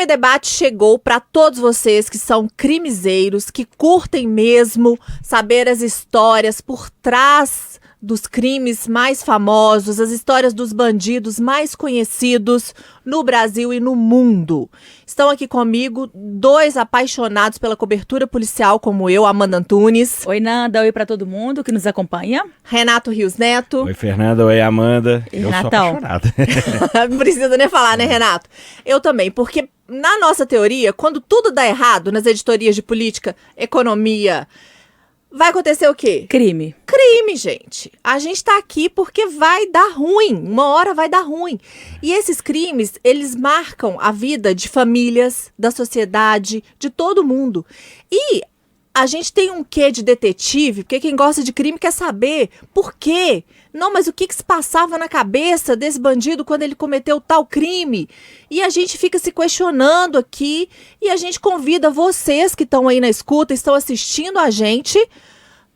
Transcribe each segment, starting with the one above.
Crime Debate chegou para todos vocês que são crimezeiros, que curtem mesmo saber as histórias por trás dos crimes mais famosos, as histórias dos bandidos mais conhecidos no Brasil e no mundo. Estão aqui comigo dois apaixonados pela cobertura policial como eu, Amanda Antunes. Oi, Nanda. Oi para todo mundo que nos acompanha. Renato Rios Neto. Oi, Fernanda. Oi, Amanda. E eu Renatão. sou apaixonado. Não precisa nem falar, né, Renato? Eu também, porque na nossa teoria, quando tudo dá errado nas editorias de política, economia, vai acontecer o quê? Crime. crime, gente. A gente tá aqui porque vai dar ruim. Uma hora vai dar ruim. E esses crimes, eles marcam a vida de famílias, da sociedade, de todo mundo. E a gente tem um quê de detetive, porque quem gosta de crime quer saber por quê. Não, mas o que, que se passava na cabeça desse bandido quando ele cometeu tal crime? E a gente fica se questionando aqui e a gente convida vocês que estão aí na escuta, estão assistindo a gente,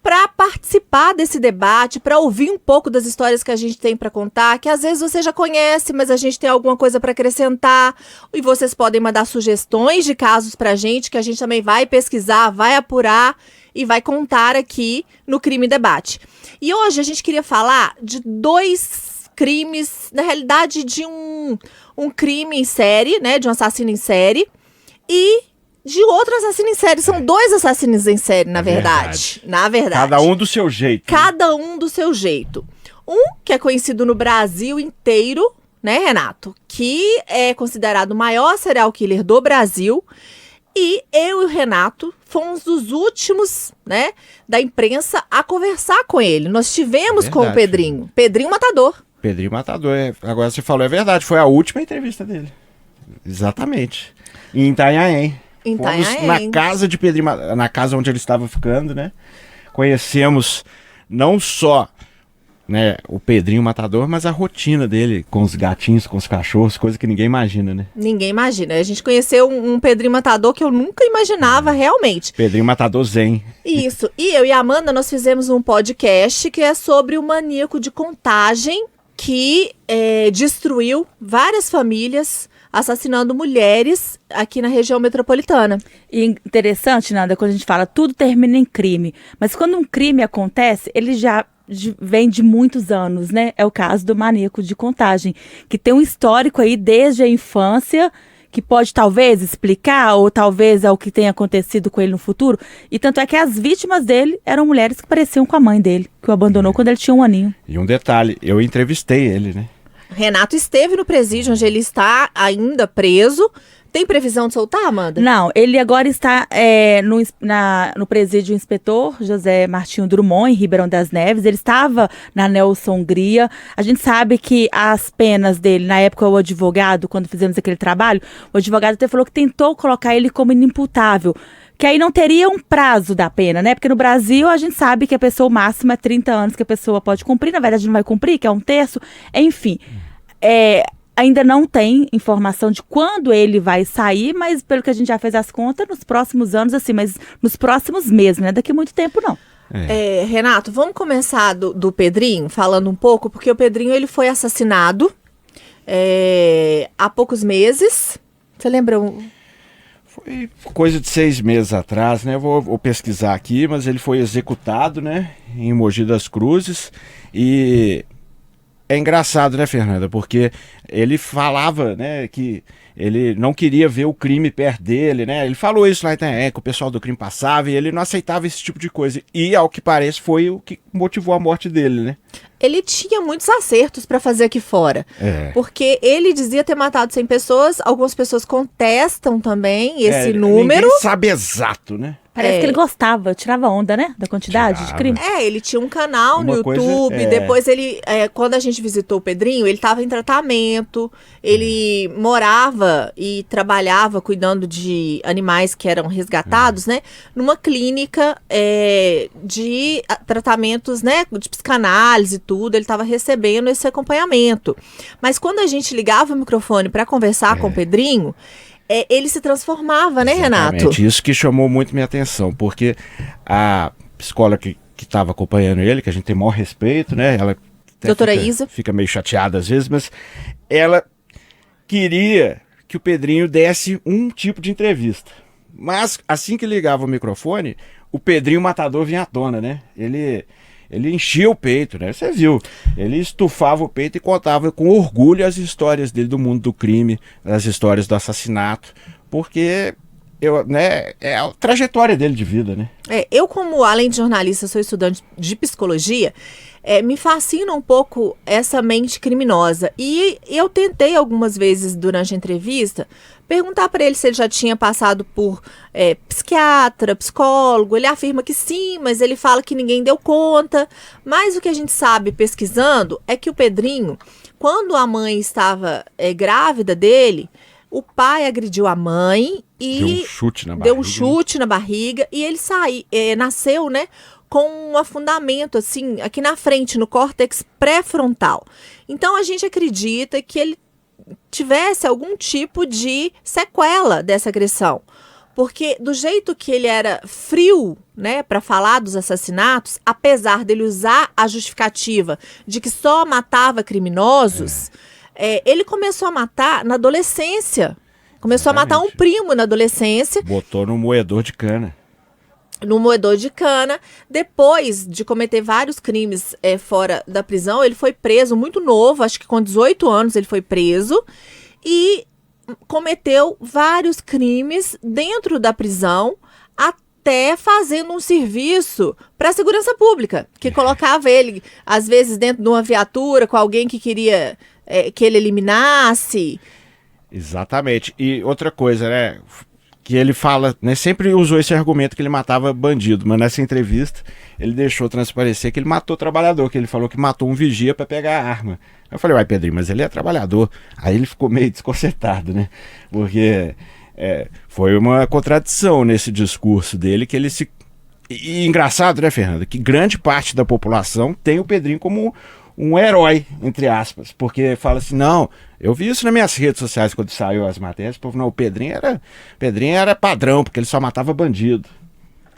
para participar desse debate, para ouvir um pouco das histórias que a gente tem para contar, que às vezes você já conhece, mas a gente tem alguma coisa para acrescentar. E vocês podem mandar sugestões de casos para a gente, que a gente também vai pesquisar, vai apurar e vai contar aqui no Crime Debate. E hoje a gente queria falar de dois crimes, na realidade de um, um crime em série, né, de um assassino em série, e de outro assassino em série. São dois assassinos em série, na É verdade. Na verdade. Cada um do seu jeito. Cada um do seu jeito. Um que é conhecido no Brasil inteiro, né, Renato? Que é considerado o maior serial killer do Brasil. E eu e o Renato fomos dos últimos, né, da imprensa a conversar com ele. Nós tivemos com o Verdade. Pedrinho. Pedrinho Matador. Pedrinho Matador. é- Agora você falou, é verdade. Foi a última entrevista dele. Exatamente. Em Itanhaém. Em Fomos Itanhaém. na casa de Pedrinho na casa onde ele estava ficando, né? Conhecemos não só né, o Pedrinho Matador, mas a rotina dele com os gatinhos, com os cachorros, coisa que ninguém imagina, né? Ninguém imagina. A gente conheceu um, um Pedrinho Matador que eu nunca imaginava realmente. Pedrinho Matador Zen. Isso. E eu e a Amanda, nós fizemos um podcast que é sobre o maníaco de contagem que é, destruiu várias famílias, assassinando mulheres aqui na região metropolitana. E interessante, Nanda, quando a gente fala tudo termina em crime. Mas quando um crime acontece, ele já de- vem de muitos anos, né? É o caso do maníaco de contagem, que tem um histórico aí desde a infância, que pode talvez explicar, ou talvez é o que tenha acontecido com ele no futuro. E tanto é que as vítimas dele eram mulheres que pareciam com a mãe dele, que o abandonou quando ele tinha um aninho. E um detalhe, eu entrevistei ele, né? Renato esteve no presídio onde ele está ainda preso. Tem previsão de soltar, Amanda? Não, ele agora está é, no, na- no presídio inspetor José Martinho Drummond, em Ribeirão das Neves. Ele estava na Nelson Hungria. A gente sabe que as penas dele, na época, o advogado, quando fizemos aquele trabalho, o advogado até falou que tentou colocar ele como inimputável. Que aí não teria um prazo da pena, né? Porque no Brasil a gente sabe que a pessoa, o máximo é 30 anos que a pessoa pode cumprir. Na verdade, não vai cumprir, que é um terço. Enfim. É, ainda não tem informação de quando ele vai sair, mas pelo que a gente já fez as contas, nos próximos anos, assim, mas nos próximos meses, não é daqui a muito tempo, não. É, Renato, vamos começar do, do Pedrinho, falando um pouco, porque o Pedrinho ele foi assassinado é, há poucos meses. Você lembra? um- Foi coisa de seis meses atrás, né? Vou, vou pesquisar aqui, mas ele foi executado, né? Em Mogi das Cruzes. E é engraçado, né, Fernanda? Porque ele falava, né, que ele não queria ver o crime perto dele, né? Ele falou isso lá em Itanhaém, que o pessoal do crime passava e ele não aceitava esse tipo de coisa. E, ao que parece, foi o que motivou a morte dele, né? Ele tinha muitos acertos para fazer aqui fora. É. Porque ele dizia ter matado 100 pessoas, algumas pessoas contestam também esse É, número. Ninguém sabe exato, né? Parece É. que ele gostava, tirava onda, né? Da quantidade de Tirava. crime. É, ele tinha um canal no Uma coisa, YouTube. é. Depois ele, é, quando a gente visitou o Pedrinho, ele estava em tratamento. Ele morava e trabalhava cuidando de animais que eram resgatados, né? Numa clínica é, de ah, tratamentos, né? De psicanálise e tudo. Ele estava recebendo esse acompanhamento. Mas quando a gente ligava o microfone para conversar com o Pedrinho, é, ele se transformava, né, Renato? Exatamente, Isso que chamou muito minha atenção, porque a psicóloga que estava acompanhando ele, que a gente tem maior respeito, né? Ela Doutora fica, Isa. Fica meio chateada às vezes, mas ela queria que o Pedrinho desse um tipo de entrevista. Mas assim que ligava o microfone, o Pedrinho Matador vinha à tona, né? Ele ele enchia o peito, né? Você viu. Ele estufava o peito e contava com orgulho as histórias dele do mundo do crime, as histórias do assassinato, porque eu, né, é a trajetória dele de vida, né? É, eu, como além de jornalista, sou estudante de psicologia, é, me fascina um pouco essa mente criminosa. E eu tentei algumas vezes durante a entrevista perguntar para ele se ele já tinha passado por é, psiquiatra, psicólogo. Ele afirma que sim, mas ele fala que ninguém deu conta. Mas o que a gente sabe pesquisando é que o Pedrinho, quando a mãe estava é, grávida dele, o pai agrediu a mãe e deu um chute na barriga. Deu um chute na barriga e ele saiu, é, nasceu, né, com um afundamento assim aqui na frente no córtex pré-frontal. Então a gente acredita que ele tivesse algum tipo de sequela dessa agressão. Porque do jeito que ele era frio, né, para falar dos assassinatos, apesar dele usar a justificativa de que só matava criminosos, é. É, ele começou a matar na adolescência. Começou Exatamente. a matar um primo na adolescência. Botou no moedor de cana no moedor de cana. Depois de cometer vários crimes é, fora da prisão, ele foi preso muito novo, acho que com 18 anos ele foi preso. E cometeu vários crimes dentro da prisão, até fazendo um serviço para a segurança pública, que colocava ele, às vezes, dentro de uma viatura com alguém que queria é, que ele eliminasse. Exatamente. E outra coisa, né? que ele fala, né, sempre usou esse argumento que ele matava bandido, mas nessa entrevista ele deixou transparecer que ele matou trabalhador, que ele falou que matou um vigia para pegar a arma. Eu falei, uai Pedrinho, mas ele é trabalhador. Aí ele ficou meio desconcertado, né? Porque é, foi uma contradição nesse discurso dele que ele se. E, engraçado, né, Fernanda? Que grande parte da população tem o Pedrinho como um herói, entre aspas, porque fala assim, não, eu vi isso nas minhas redes sociais quando saiu as matérias, o povo, não, o Pedrinho era, Pedrinho era padrão, porque ele só matava bandido.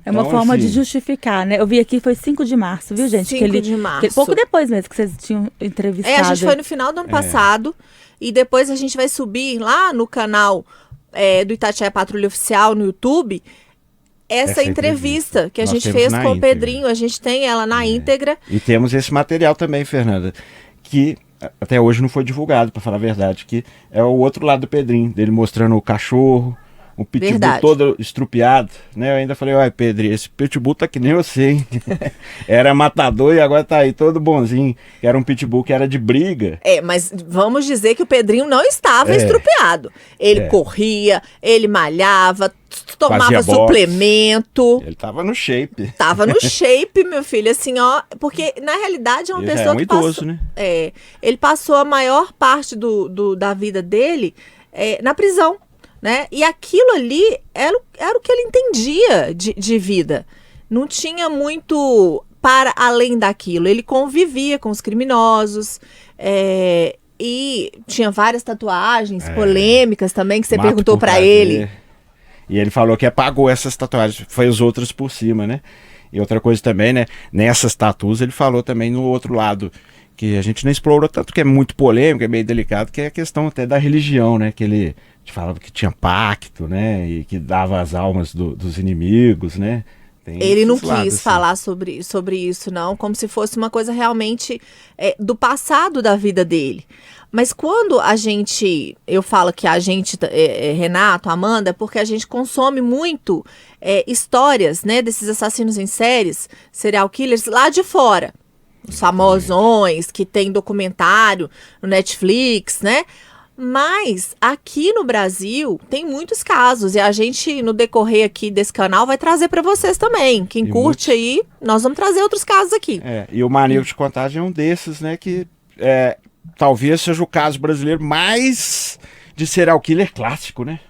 É uma então, forma assim, de justificar, né? Eu vi aqui, foi 5 de março, viu, gente? 5 ele, de março. Que, pouco depois mesmo que vocês tinham entrevistado. É, a gente foi no final do ano é. passado, e depois a gente vai subir lá no canal é, do Itatiaia Patrulha Oficial no YouTube, essa, essa entrevista, entrevista, que a Nós gente fez com íntegra. o Pedrinho, a gente tem ela na é. íntegra. E temos esse material também, Fernanda, que até hoje não foi divulgado, para falar a verdade, que é o outro lado do Pedrinho, dele mostrando o cachorro, o pitbull Verdade. todo estrupiado, né? Eu ainda falei, olha, Pedro, esse pitbull tá que nem você, hein? era matador e agora tá aí todo bonzinho. Era um pitbull que era de briga. É, mas vamos dizer que o Pedrinho não estava é. estrupiado. Ele é. corria, ele malhava, tomava suplemento. Ele tava no shape. Tava no shape, meu filho, assim, ó, porque na realidade é uma ele pessoa é um que idoso, passou, né? É, ele passou a maior parte do, do da vida dele é, na prisão né? E aquilo ali era, era o que ele entendia de, de vida. Não tinha muito para além daquilo. Ele convivia com os criminosos. É, e tinha várias tatuagens é. polêmicas também que você Mato perguntou para ele. E ele falou que apagou essas tatuagens, foi os outros por cima, né? E outra coisa também, né? Nessas tatuas ele falou também no outro lado que a gente não explorou tanto que é muito polêmico, é meio delicado, que é a questão até da religião, né? Que ele falava que tinha pacto, né? E que dava as almas do, dos inimigos, né? Tem ele não quis lados, assim. falar sobre, sobre isso, não, como se fosse uma coisa realmente é, do passado da vida dele. Mas quando a gente, eu falo que a gente, é, é, Renato, Amanda, é porque a gente consome muito é, histórias, né, desses assassinos em séries, serial killers lá de fora. Os famosões, que tem documentário no Netflix, né? Mas aqui no Brasil tem muitos casos e a gente no decorrer aqui desse canal vai trazer para vocês também. Quem e curte muitos... aí, nós vamos trazer outros casos aqui. É, e o maníaco de contagem é um desses, né, que é, talvez seja o caso brasileiro mais de serial killer clássico, né?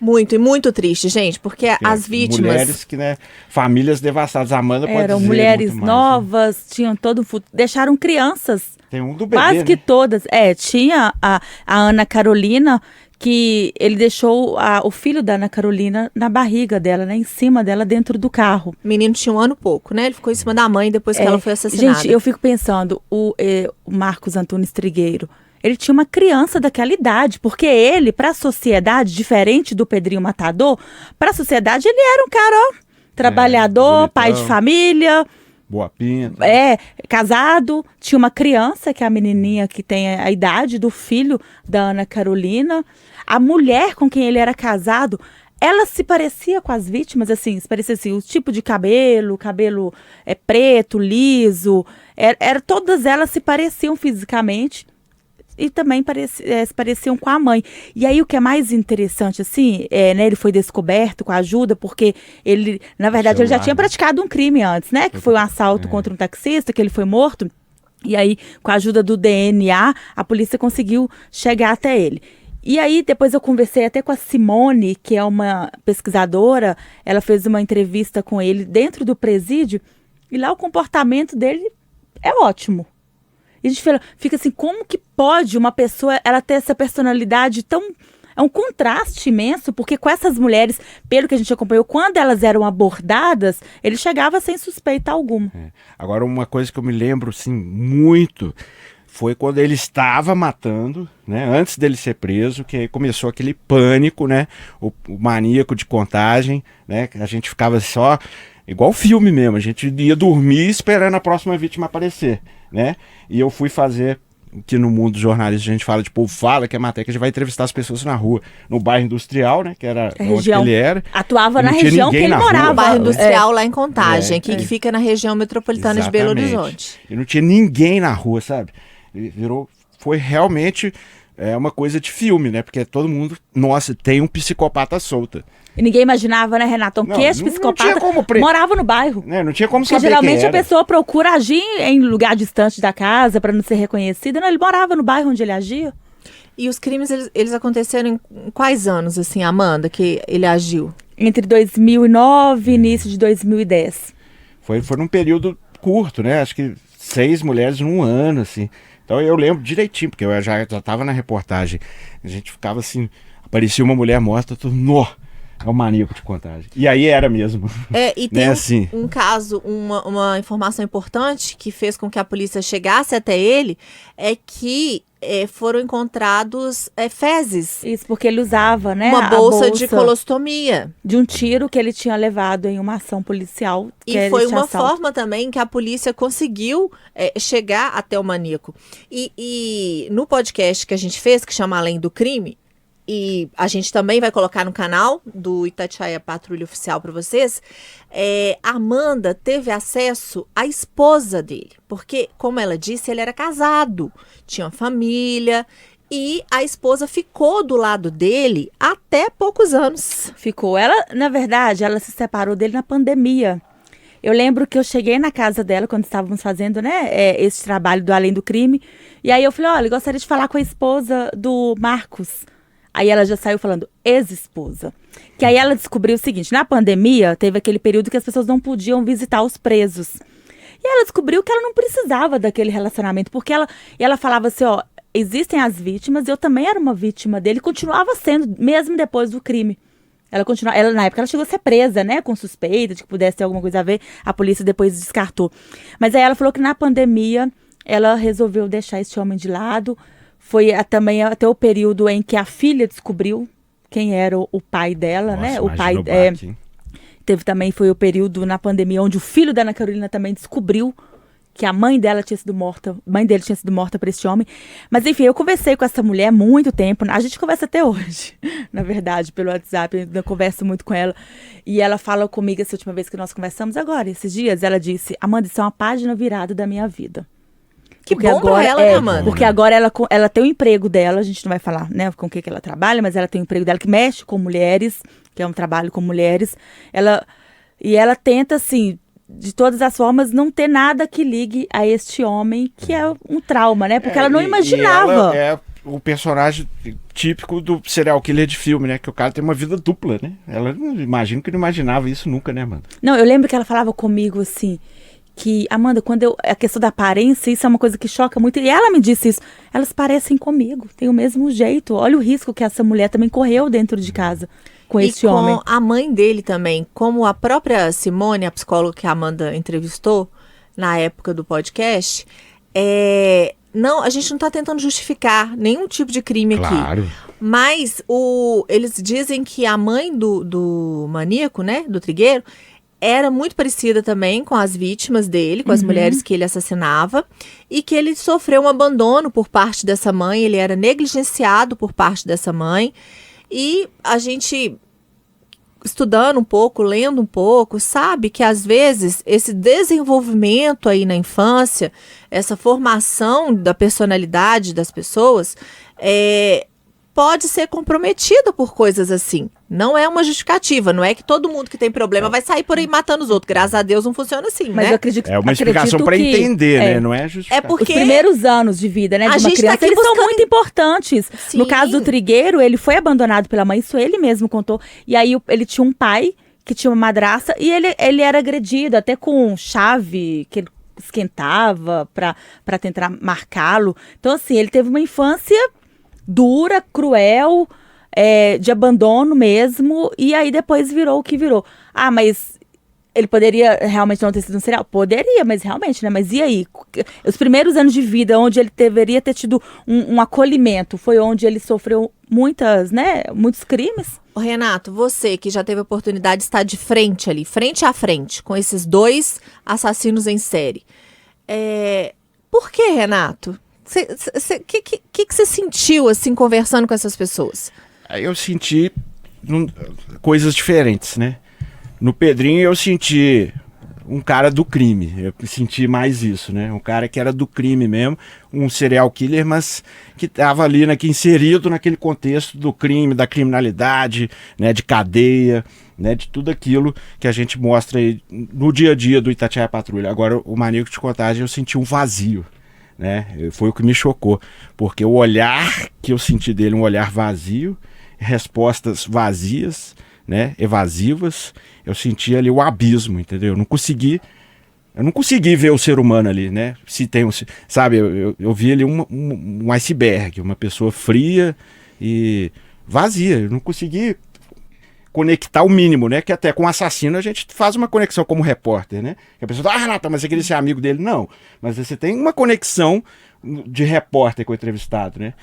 Muito, e muito triste, gente, porque é, as vítimas. Mulheres que, né? Famílias devastadas. Amanda pode Eram mulheres mais, novas, né? tinham todo. Deixaram crianças tem um do bebê, Quase né? que todas. É, tinha a, a Ana Carolina, que ele deixou a, o filho da Ana Carolina na barriga dela, né? Em cima dela, dentro do carro. O menino tinha um ano pouco, né? Ele ficou em cima da mãe depois que é, ela foi assassinada. Gente, eu fico pensando, o, é, o Marcos Antunes Trigueiro, ele tinha uma criança daquela idade, porque ele, para a sociedade, diferente do Pedrinho Matador, para a sociedade ele era um cara ó, trabalhador, É, pai de família, Boa pinta. é, casado, tinha uma criança, que é a menininha que tem a, a idade do filho da Ana Carolina. A mulher com quem ele era casado, ela se parecia com as vítimas, assim, se parecia assim, o tipo de cabelo, cabelo é preto, liso, era, era- todas elas se pareciam fisicamente e também pareci- eh, se pareciam com a mãe. E aí o que é mais interessante, assim, é, né, ele foi descoberto com a ajuda, porque ele, na verdade, ele já Celular, tinha né? praticado um crime antes, né? Que foi um assalto contra um taxista, que ele foi morto. E aí, com a ajuda do DNA, a polícia conseguiu chegar até ele. E aí, depois eu conversei até com a Simone, que é uma pesquisadora, ela fez uma entrevista com ele dentro do presídio, e lá o comportamento dele é ótimo. E a gente fala- fica assim, como que pode uma pessoa ela ter essa personalidade tão. É um contraste imenso, porque com essas mulheres, pelo que a gente acompanhou, quando elas eram abordadas, ele chegava sem suspeita alguma. É. Agora, uma coisa que eu me lembro, assim, muito, foi quando ele estava matando, né? Antes dele ser preso, que aí começou aquele pânico, né? O, o maníaco de contagem, né? A gente ficava só, igual filme mesmo, a gente ia dormir esperando a próxima vítima aparecer, né? E eu fui fazer o que no mundo jornalista a gente fala de povo fala, que é matéria que a gente vai entrevistar as pessoas na rua, no bairro industrial, né? Que era A onde ele era. atuava na região que ele na rua. morava. O bairro É. industrial lá em Contagem, É, que, é. que fica na região metropolitana de Belo Exatamente. Horizonte. E não tinha ninguém na rua, sabe? E Virou, foi realmente é, uma coisa de filme, né? Porque todo mundo, nossa, tem um psicopata solta. E ninguém imaginava, né, Renato? Não, que esse não- não psicopata tinha como pre- morava no bairro. Né? Não tinha como Porque saber geralmente quem a pessoa procura agir em lugar distante da casa para não ser reconhecida. Não, ele morava no bairro onde ele agia. E os crimes, eles, eles aconteceram em quais anos, assim, Amanda, que ele agiu? Entre 2009 e início de 2010. Foi, foi num período curto, né? Acho que seis mulheres num ano, assim. Então eu lembro direitinho, porque eu já, já tava na reportagem. A gente ficava assim, aparecia uma mulher morta, todo, nó, é o maníaco de contagem. E aí era mesmo. É, e tem Né, um, assim? um caso, uma, uma informação importante que fez com que a polícia chegasse até ele, é que é, foram encontrados é, fezes, Isso porque ele usava, né? uma a bolsa, de colostomia. de um tiro que ele tinha levado em uma ação policial. E foi uma assalto. forma também que a polícia conseguiu é, chegar até o maníaco. E, e no podcast que a gente fez, que chama Além do Crime, e a gente também vai colocar no canal do Itatiaia Patrulha Oficial para vocês, é, Amanda teve acesso à esposa dele. Porque, como ela disse, ele era casado, tinha família. E a esposa ficou do lado dele até poucos anos. Ficou. Ela, na verdade, ela se separou dele na pandemia. Eu lembro que eu cheguei na casa dela quando estávamos fazendo, né, é, esse trabalho do Além do Crime. E aí eu falei, olha, gostaria de falar com a esposa do Marcos. Aí ela já saiu falando ex-esposa. Que aí ela descobriu o seguinte, na pandemia teve aquele período que as pessoas não podiam visitar os presos. E ela descobriu que ela não precisava daquele relacionamento, porque ela, ela falava assim, ó, existem as vítimas, eu também era uma vítima dele, continuava sendo, mesmo depois do crime. Ela continua, ela na época ela chegou a ser presa, né, com suspeita de que pudesse ter alguma coisa a ver. A polícia depois descartou. Mas aí ela falou que na pandemia ela resolveu deixar esse homem de lado. Foi a- também até o período em que a filha descobriu quem era o, o pai dela, né? Nossa, O pai imagina é? Teve também, foi o período na pandemia onde o filho da Ana Carolina também descobriu que a mãe dela tinha sido morta, mãe dele tinha sido morta por esse homem. Mas enfim, eu conversei com essa mulher muito tempo. A gente conversa até hoje, na verdade, pelo WhatsApp. Eu converso muito com ela. E ela fala comigo essa última vez que nós conversamos agora, esses dias, ela disse: Amanda, isso é uma página virada da minha vida. Que Porque bom pra agora- ela, é, né, Amanda? Porque agora ela, ela tem o emprego dela, a gente não vai falar né, com o que, que ela trabalha, mas ela tem o emprego dela que mexe com mulheres, que é um trabalho com mulheres. Ela, e ela tenta, assim, de todas as formas, não ter nada que ligue a este homem, que é um trauma, né? Porque É, ela não e- e imaginava. ela é o personagem típico do serial killer de filme, né? Que o cara tem uma vida dupla, né? Ela não imagino que não imaginava isso nunca, né, mano? Não, eu lembro que ela falava comigo assim. Que, Amanda, quando eu. A questão da aparência, isso é uma coisa que choca muito. E ela me disse isso. Elas parecem comigo, tem o mesmo jeito. Olha o risco que essa mulher também correu dentro de casa com e esse com homem. a mãe dele também, como a própria Simone, a psicóloga que a Amanda entrevistou na época do podcast, é, não, a gente não está tentando justificar nenhum tipo de crime aqui. Claro. Mas o, eles dizem que a mãe do, do maníaco, né, do trigueiro, era muito parecida também com as vítimas dele, com as mulheres que ele assassinava, e que ele sofreu um abandono por parte dessa mãe, ele era negligenciado por parte dessa mãe. E a gente estudando um pouco, lendo um pouco, sabe que às vezes esse desenvolvimento aí na infância, essa formação da personalidade das pessoas, é, pode ser comprometida por coisas assim. Não é uma justificativa, não é que todo mundo que tem problema vai sair por aí matando os outros. Graças a Deus não funciona assim, Mas né? eu acredito É uma explicação para entender, é. né? Não é justificar. É porque Os primeiros anos de vida, né, A de uma gente tá criança, aqui eles são buscando- muito importantes. Sim. No caso do Trigueiro, ele foi abandonado pela mãe, isso ele mesmo contou. E aí ele tinha um pai que tinha uma madraça e ele, ele era agredido, até com chave que ele esquentava pra tentar marcá-lo. Então, assim, ele teve uma infância dura, cruel, é, de abandono mesmo, e aí depois virou o que virou. Ah, mas ele poderia realmente não ter sido um serial? Poderia, mas realmente, né? Mas e aí? Os primeiros anos de vida, onde ele deveria ter tido um, um acolhimento, foi onde ele sofreu muitas, né? Muitos crimes. Renato, você que já teve a oportunidade de estar de frente ali, frente a frente, com esses dois assassinos em série. É... Por que, Renato? O que, que, que você sentiu, assim, conversando com essas pessoas? Eu senti num- coisas diferentes, né? No Pedrinho eu senti um cara do crime. Eu senti mais isso, né? Um cara que era do crime mesmo, um serial killer, mas que estava ali naque, inserido naquele contexto do crime, da criminalidade, né? De cadeia, né? De tudo aquilo que a gente mostra aí no dia a dia do Itatiaia Patrulha. Agora, o Maníaco de Contagem eu senti um vazio. Né? Foi o que me chocou, porque o olhar que eu senti dele, um olhar vazio, respostas vazias, né, evasivas, eu senti ali o abismo, entendeu? Eu não consegui, eu não consegui ver o ser humano ali, né? Se tem um, sabe, eu, eu, eu vi ali um, um, um iceberg, uma pessoa fria e vazia. Eu não consegui conectar o mínimo, né? Que até com o assassino a gente faz uma conexão como repórter, né? Que a pessoa fala, ah, Renata, mas você queria ser amigo dele? Não. Mas você tem uma conexão de repórter com o entrevistado, né?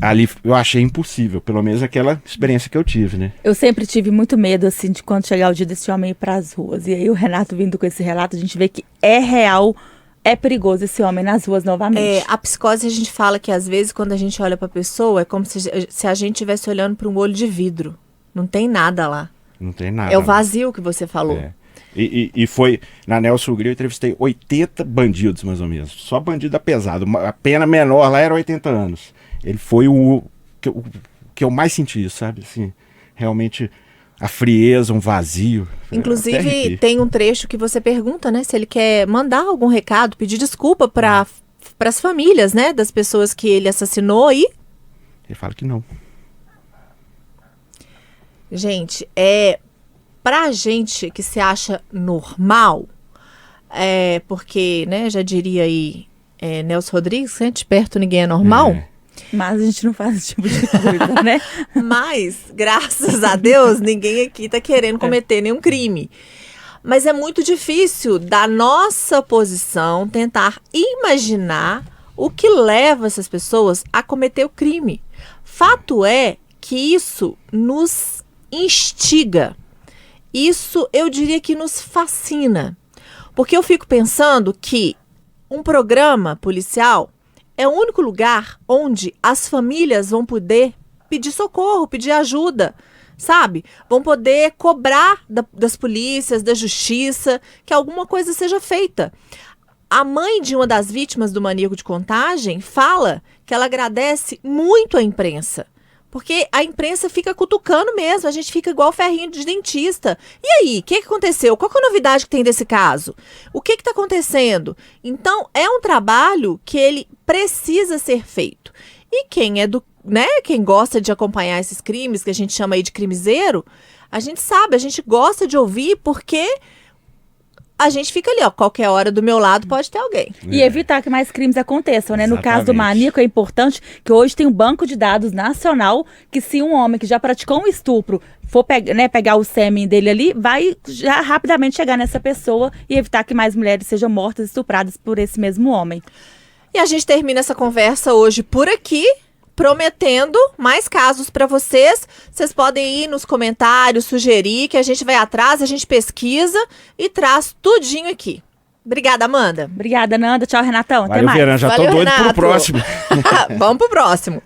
Ali eu achei impossível, pelo menos aquela experiência que eu tive, né? Eu sempre tive muito medo, assim, de quando chegar o dia desse homem ir pras ruas. E aí o Renato vindo com esse relato, a gente vê que é real, é perigoso esse homem nas ruas novamente. É, a psicose, a gente fala que às vezes quando a gente olha pra pessoa, é como se, se a gente estivesse olhando para um olho de vidro. Não tem nada lá. Não tem nada. É o vazio que você falou. É. E, e, e foi, na Nelson Gril, eu entrevistei 80 bandidos, mais ou menos. Só bandido pesado. A pena menor lá era 80 anos. Ele foi o que, eu- que eu mais senti sabe? Assim, realmente a frieza, um vazio. Até Inclusive, tem um trecho que você pergunta, né, se ele quer mandar algum recado, pedir desculpa para as famílias, né, das pessoas que ele assassinou e Ele fala que não. Gente, é pra gente que se acha normal, é porque, né, já diria aí é, Nelson Rodrigues, né, de perto ninguém é normal. É. Mas a gente não faz esse tipo de coisa, né? Mas, graças a Deus, ninguém aqui tá querendo cometer nenhum crime. Mas é muito difícil, da nossa posição, tentar imaginar o que leva essas pessoas a cometer o crime. Fato é que isso nos instiga. Isso eu diria que nos fascina. Porque eu fico pensando que um programa policial é o único lugar onde as famílias vão poder pedir socorro, pedir ajuda, sabe? Vão poder cobrar da- das polícias, da justiça, que alguma coisa seja feita. A mãe de uma das vítimas do maníaco de contagem fala que ela agradece muito à imprensa. Porque a imprensa fica cutucando mesmo, a gente fica igual ferrinho de dentista. E aí, o que, que aconteceu? Qual que é a novidade que tem desse caso? O que está acontecendo? Então, é um trabalho que ele precisa ser feito. E quem é do, né, quem gosta de acompanhar esses crimes, que a gente chama aí de crimezeiro, a gente sabe, a gente gosta de ouvir porque a gente fica ali, ó, qualquer hora do meu lado pode ter alguém. E evitar que mais crimes aconteçam, né? No caso do Exatamente. maníaco, é importante que hoje tem um banco de dados nacional que se um homem que já praticou um estupro for pe né, pegar o sêmen dele ali, vai já rapidamente chegar nessa pessoa e evitar que mais mulheres sejam mortas, estupradas por esse mesmo homem. E a gente termina essa conversa hoje por aqui, prometendo mais casos para vocês. Vocês podem ir nos comentários, sugerir que a gente vai atrás, a gente pesquisa e traz tudinho aqui. Obrigada, Amanda. Obrigada, Nanda. Tchau, Renatão. Até Valeu, mais. Fernanda. Já tô Valeu, doido pro Renato. próximo. Vamos pro próximo.